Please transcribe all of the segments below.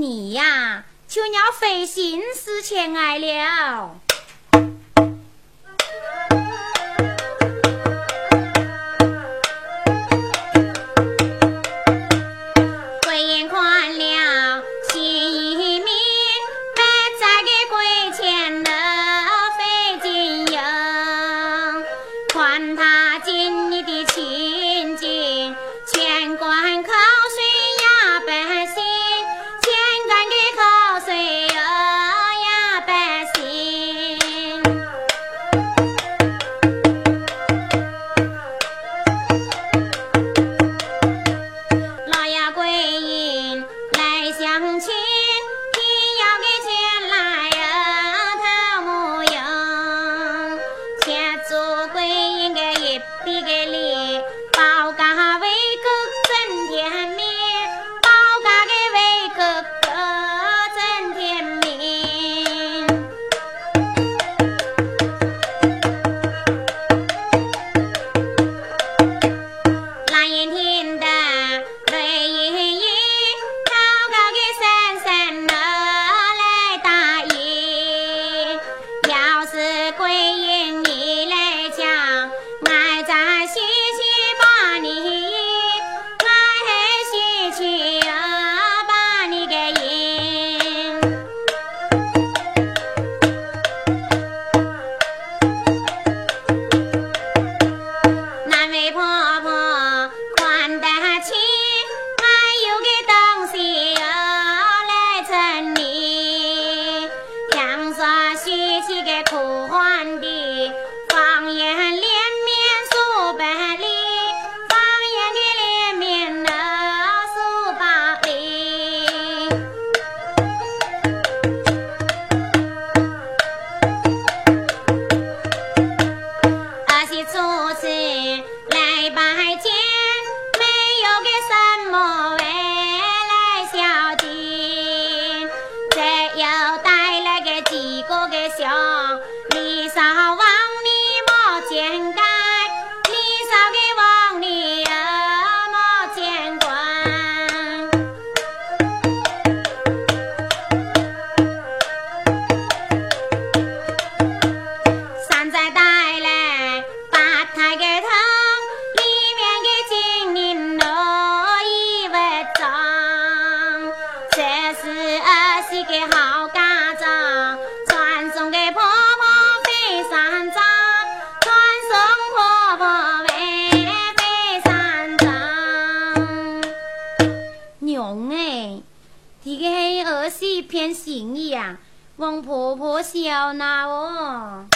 你呀，就要费心思前来了。王婆婆笑纳哦。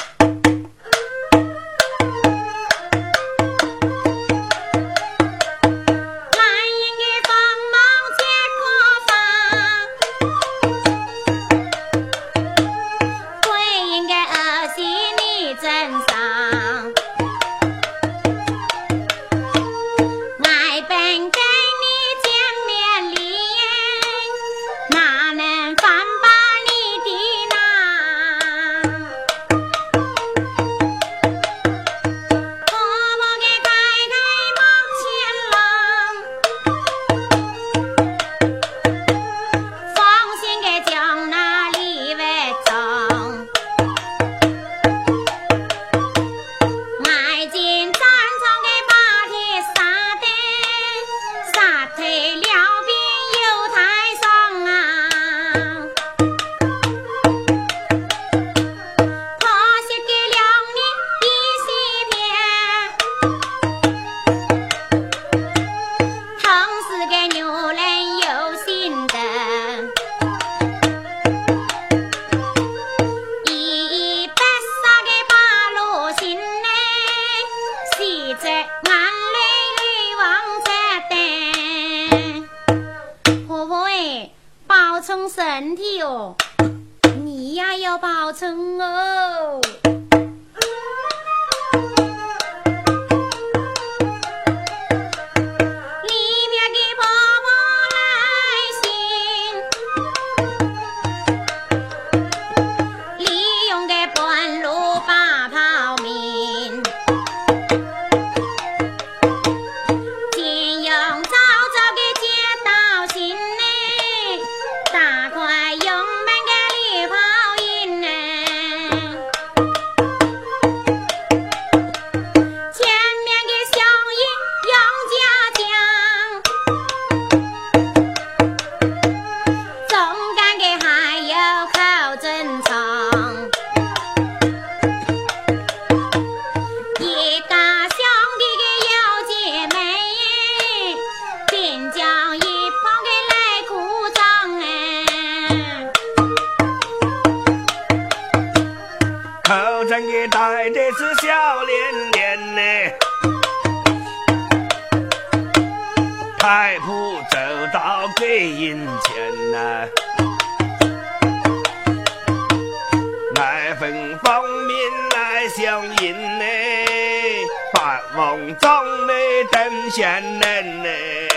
外婆走到贵英前呐、啊，分方来相迎嘞，八王庄内等闲人嘞。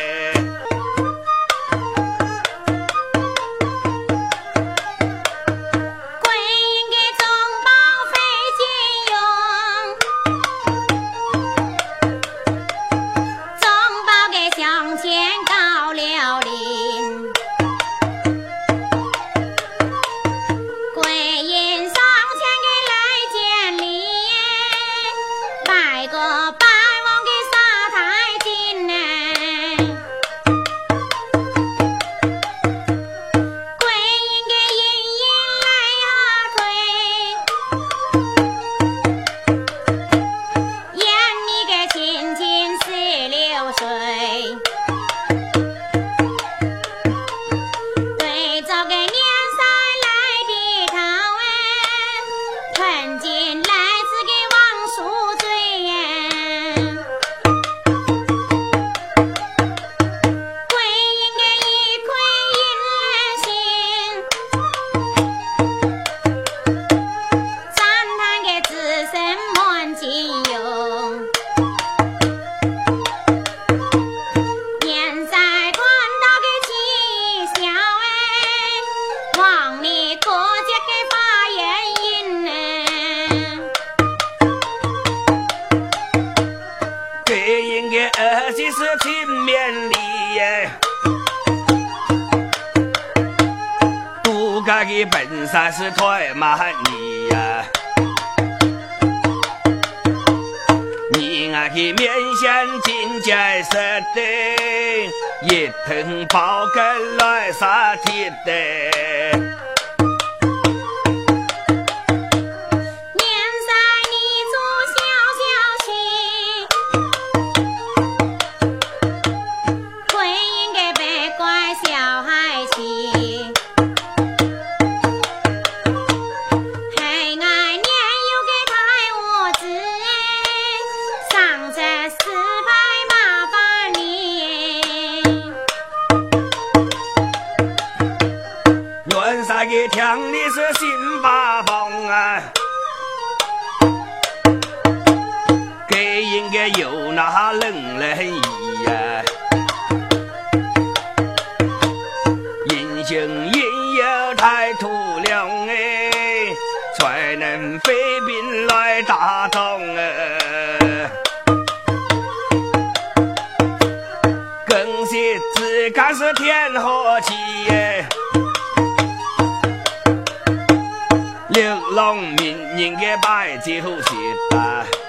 才是太慢你呀、你啊的面线金甲色的，一藤包根来啥天的。才能飞兵来打仗哎、啊。更是自个是天和气哎。流浪民应该摆几头鞋。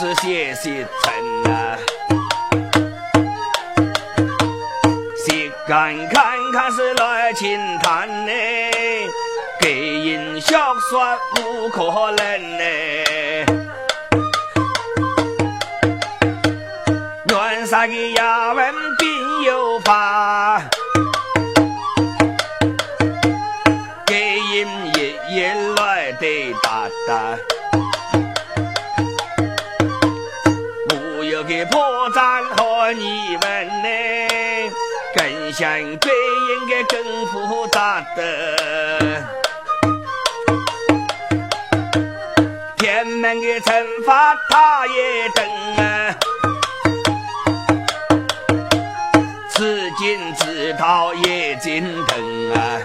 是谢谢臣啊谢干看看是来请谈嘞给人孝顺无可能嘞原上的衙门并有法给人一也来得大胆破绽和你问呢，更想最应该更复杂的。天门的惩罚他也等啊，至今知道也心疼啊。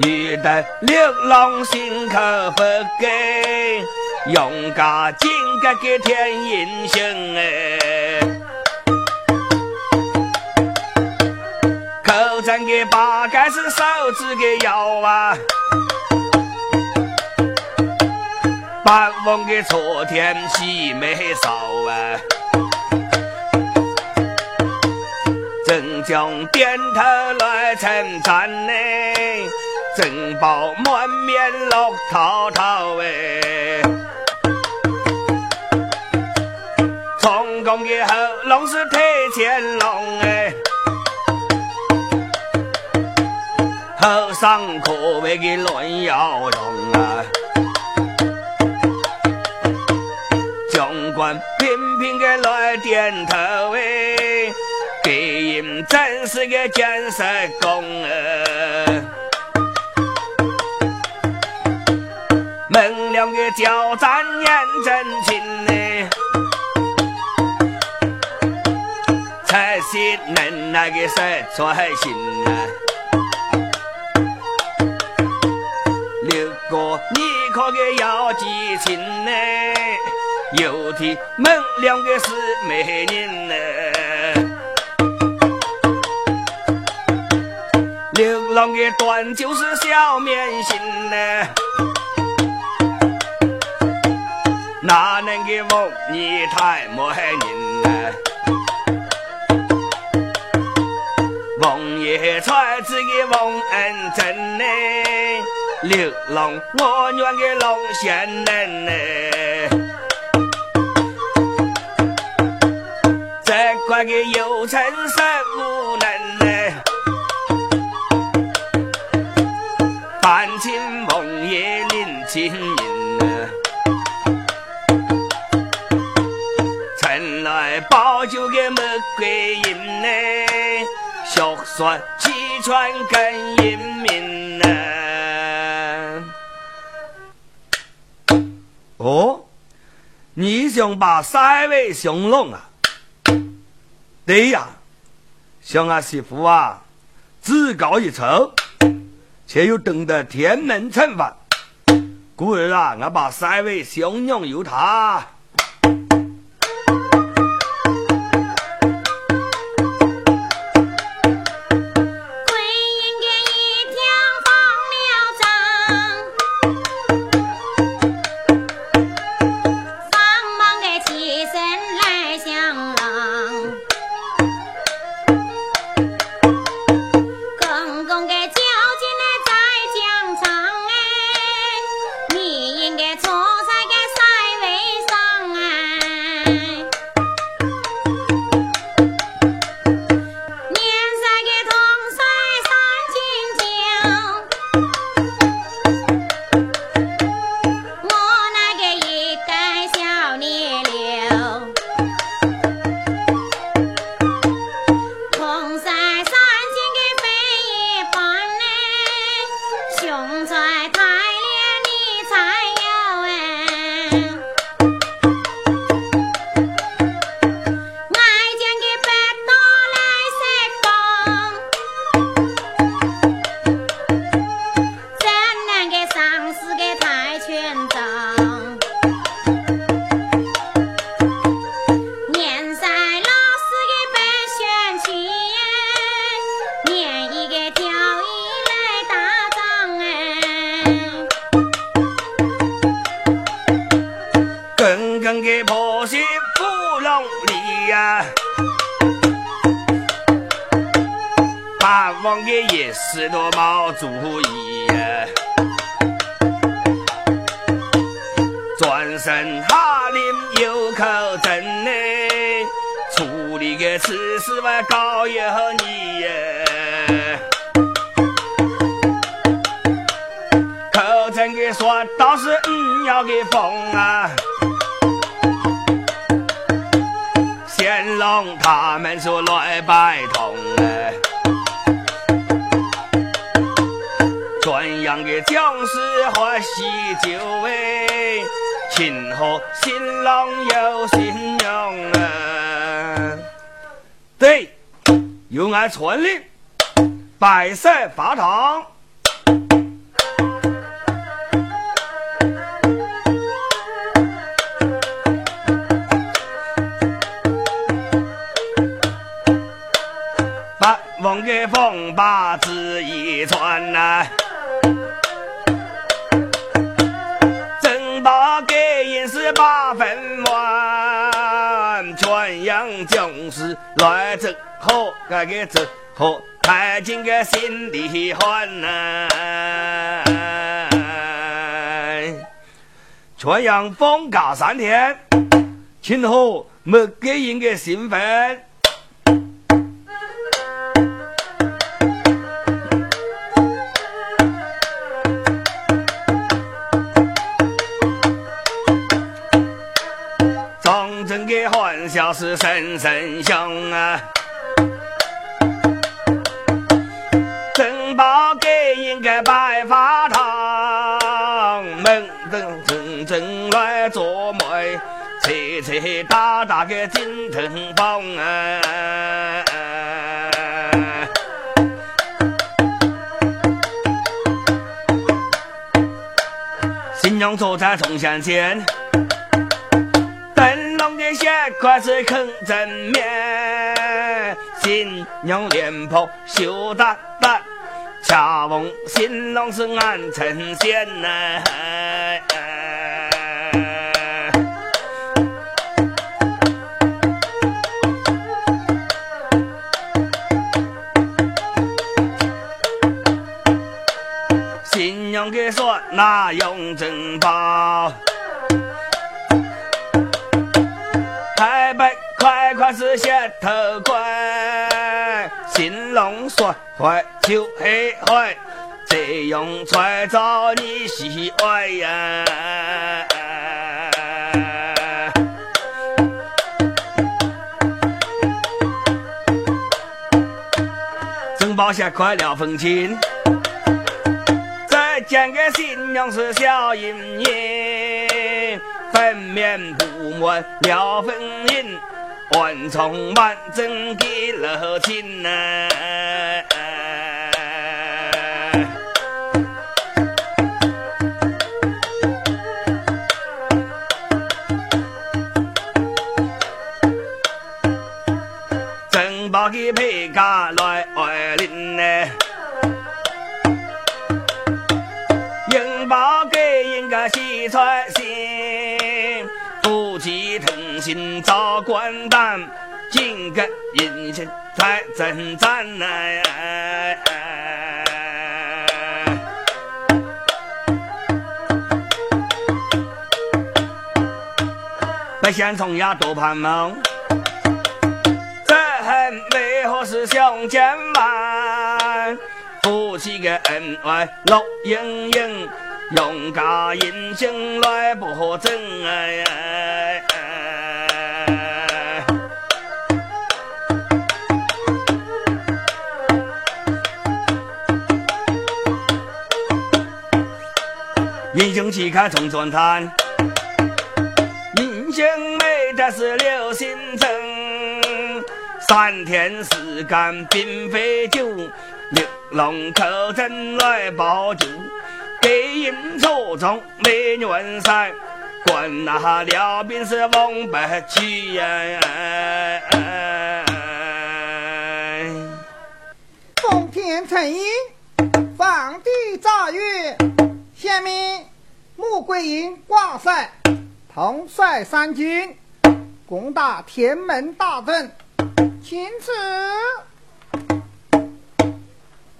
你的流浪心可不给。用个金戈个天英雄哎。口战给八杆是，手指给摇啊，八王给昨天起没少啊。正将点头来称赞呢，正宝满面乐淘淘哎。成功的后龙是推乾隆哎，后上可谓的乱摇动啊。将官频频的来点头哎。真是个建设工啊！门两个交战眼真情呢，才是能耐个实在心呐。六个你可个要记清呢，有的门两个是美人呢。流浪的短就是小面心呢，哪能给我你太没人呢？王爷才子给王恩真呢，流浪我愿给龙仙人呢，这块个有成神无能呢。亲梦夜临亲人呐，曾来报酒个玫瑰印呢，小说气喘更英明呐。哦，你想把三位兄弄啊？对呀，想俺媳妇啊，自高一筹。却又懂得天门惩罚，故而啊，我把三位兄娘由他人的婆媳不容易呀、啊。八王爷也是多毛主意呀、转身哈林有口真嘞，处理个此事我告有你呀、口真的说倒是你要给封啊。让他们说来拜堂哎，传扬给将士喝喜酒哎，请喝新郎有新娘哎，对，由俺传令，百设法堂。把王给风把旨一传呐，正把给人是八分完，全阳将。士来走好，那个走好，太监个心里欢呐。全阳放假三天，今后没给人个兴奋。是声声响啊，正把给人个白发堂，门等真正来做媒，切切大大个金城坊啊。新娘坐在铜线前。血块是肯正面，新娘脸庞羞答答，恰逢新郎是安成仙呐。新娘给说那用珍宝。是鞋头怪，新郎说坏就黑坏，这样才招你喜爱呀。珍宝鞋快两分钱，再见个新娘是小银银，粉面不满两分银。万重万真给了亲呐，今朝官胆，今个人情才真赞呐！百姓从呀多盼望，这恨为何是相见晚？夫妻的恩爱乐盈盈，用家人情来保证哎。英雄气看重转滩，英雄美的是刘心正。三天时间并非久，六郎口真来报仇，给人错中美女山，管那辽兵是王八去呀！奉天承运，放地诏曰：下面。穆桂英挂帅，统帅三军，攻打天门大阵。钦此。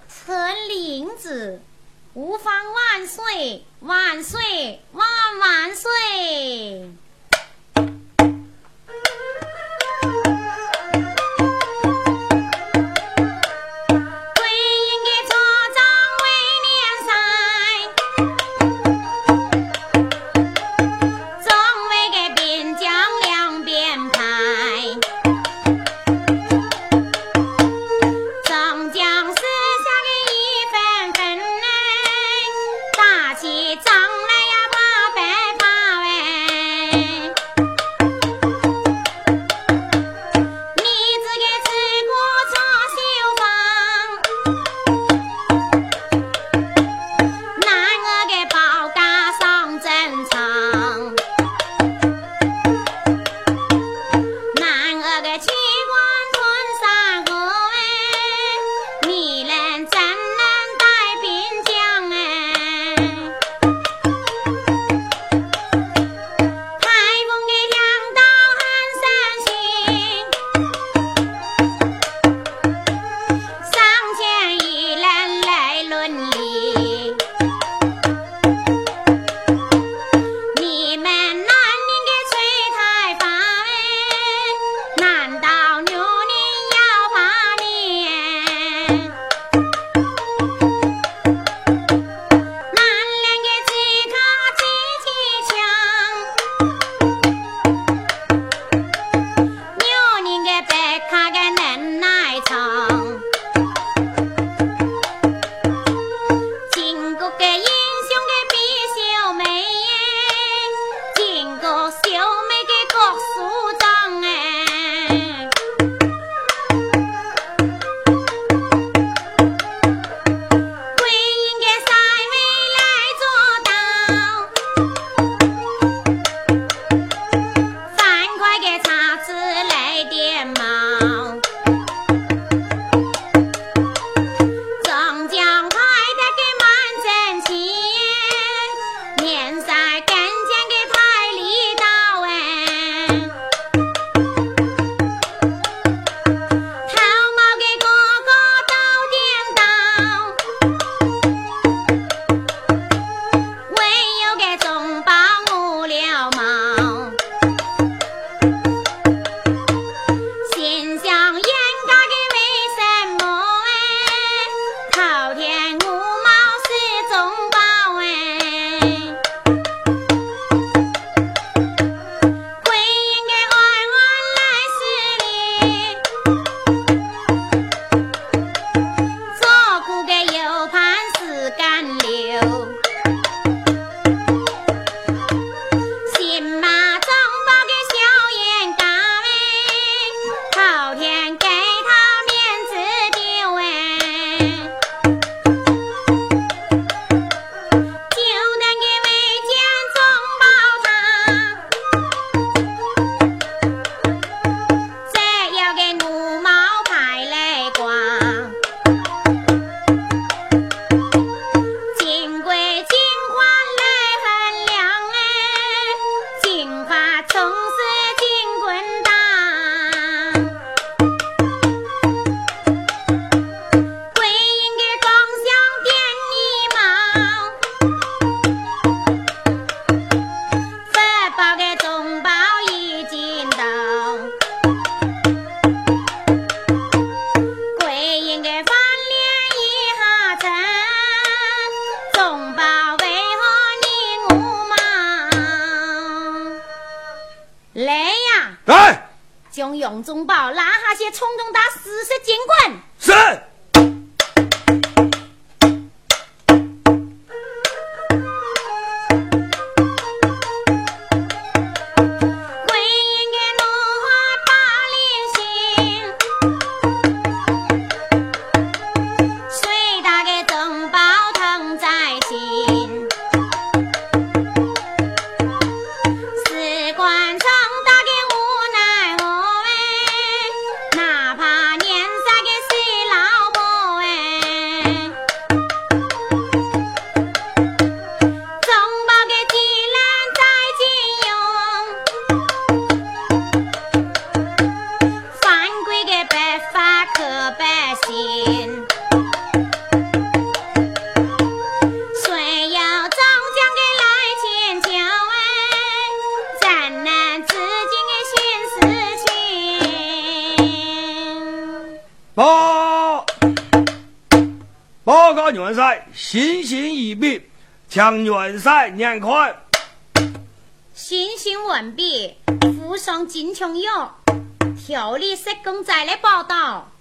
臣领旨，吾方万岁万岁万万岁！些从中打四十监管。元帅心心一笔，将元帅念快。行刑完毕，附上金枪药，调理施工再来报道。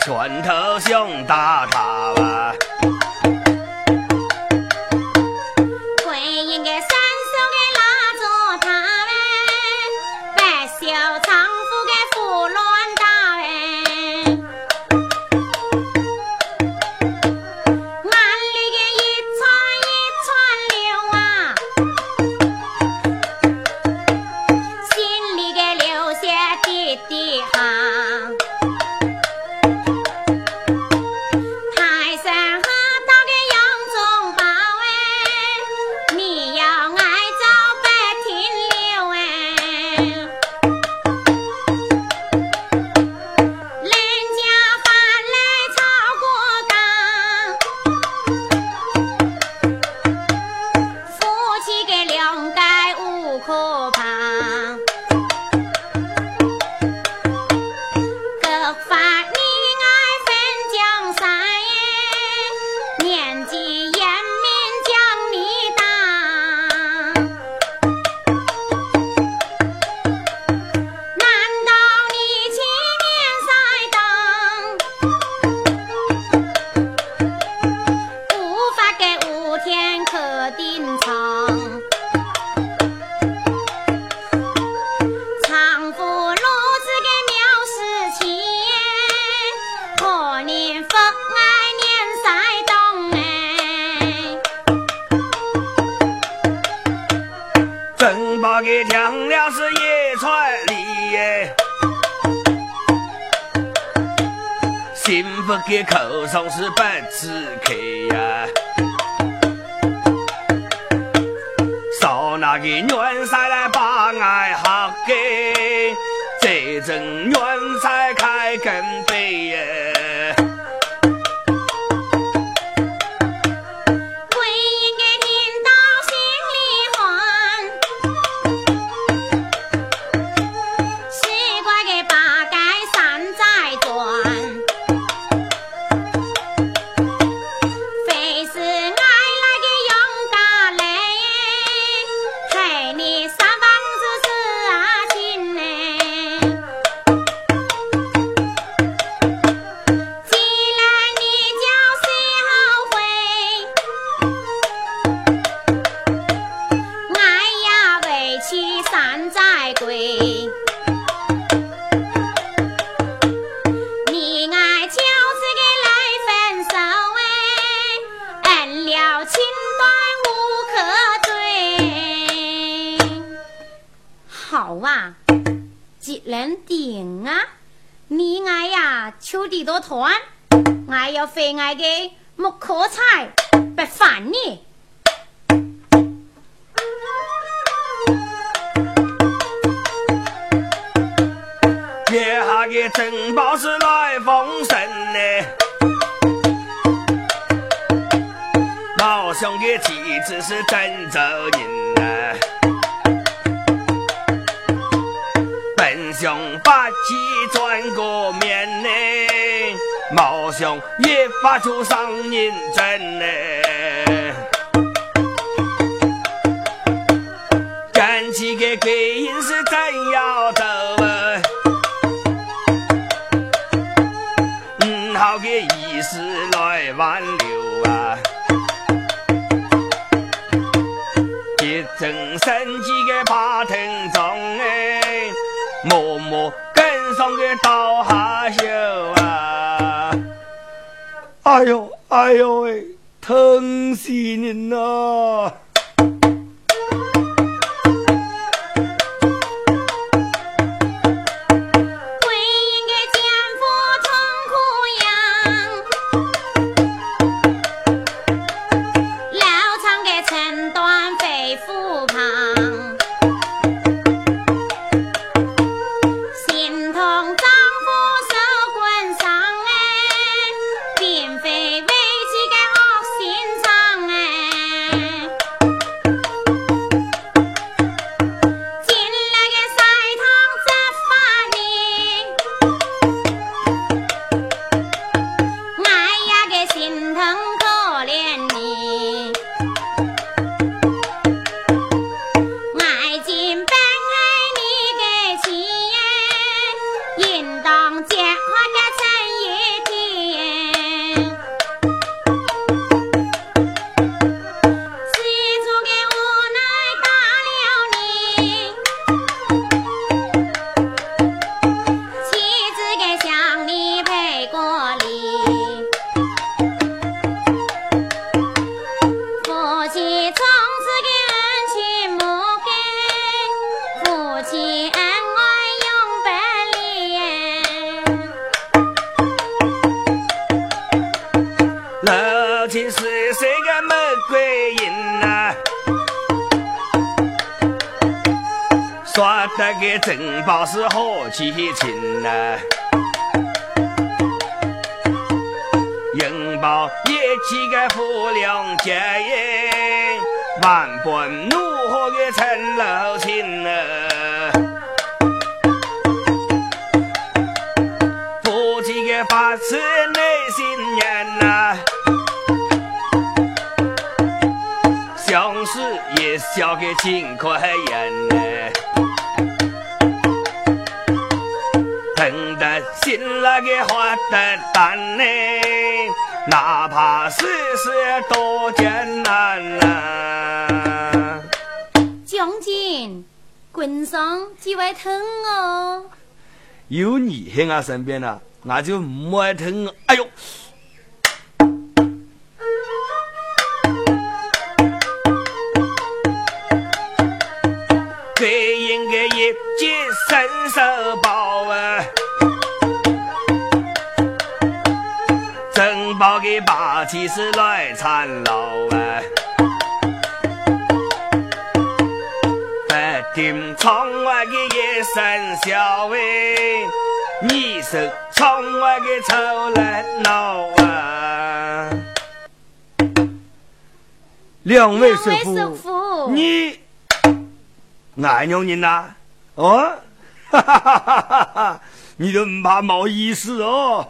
拳头像大塔。人生几个八腾中哎，默默跟上个倒下休。哎呦，哎呦喂，疼死人呐！珍宝是何其情呐？银宝一起个富良结业，万般怒火的陈老亲呐。夫妻个发誓内心念呐，相思也笑个尽快言心那个花的淡呢，哪怕世事多艰难呐。将军，棍上几外疼哦。有你在我身边了，我就不会疼。哎呦！珍宝的霸气是来缠绕啊，不听窗外的一声笑喂，你是窗外的臭来闹啊。两位师傅，你爱娘人呐？哦，哈哈哈哈哈哈！你都不怕冇意思哦？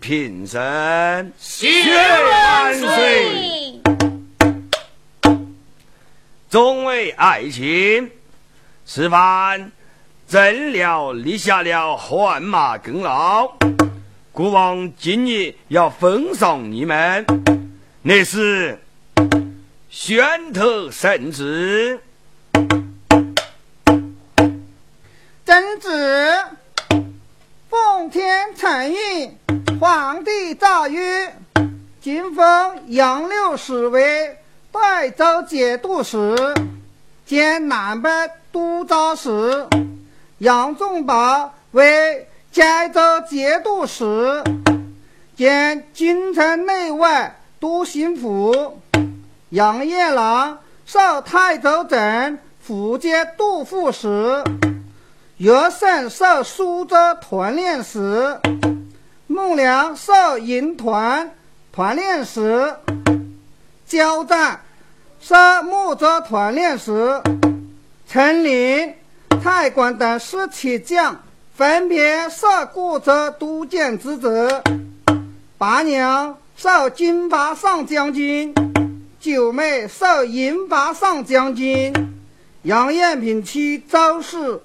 平生血万岁！众位爱卿，此番朕了立下了汗马功劳，国王今日要封赏你们，那是宣头圣旨。皇帝诏曰：今封杨六使为代州节度使，兼南北都招使；杨仲宝为嘉州节度使，兼京城内外都巡抚；杨彦郎受泰州镇福建都副使；岳胜受苏州团练使。孟良受营团团练使，交战受木州团练使，陈林、蔡广等十七将分别受各州督监职。八娘受金拔上将军，九妹受银拔上将军。杨艳平妻周氏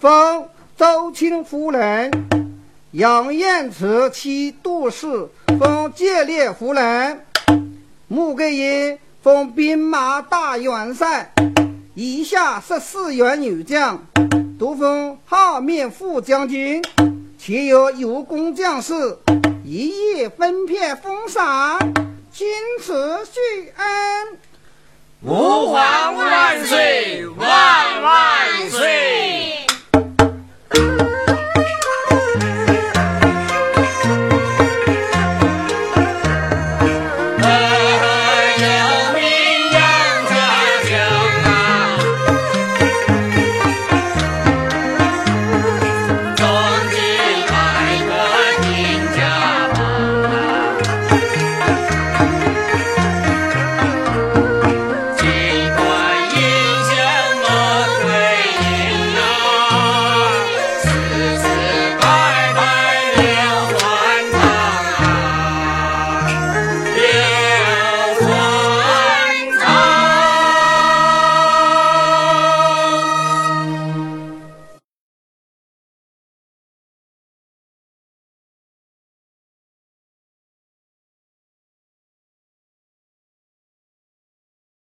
封周卿夫人。杨彦慈妻杜氏封建烈夫人，穆桂英封兵马大元帅，以下十四员女将都封号面副将军，且有有功将士一一分片封赏，经此叙恩。吾皇万岁，万万岁。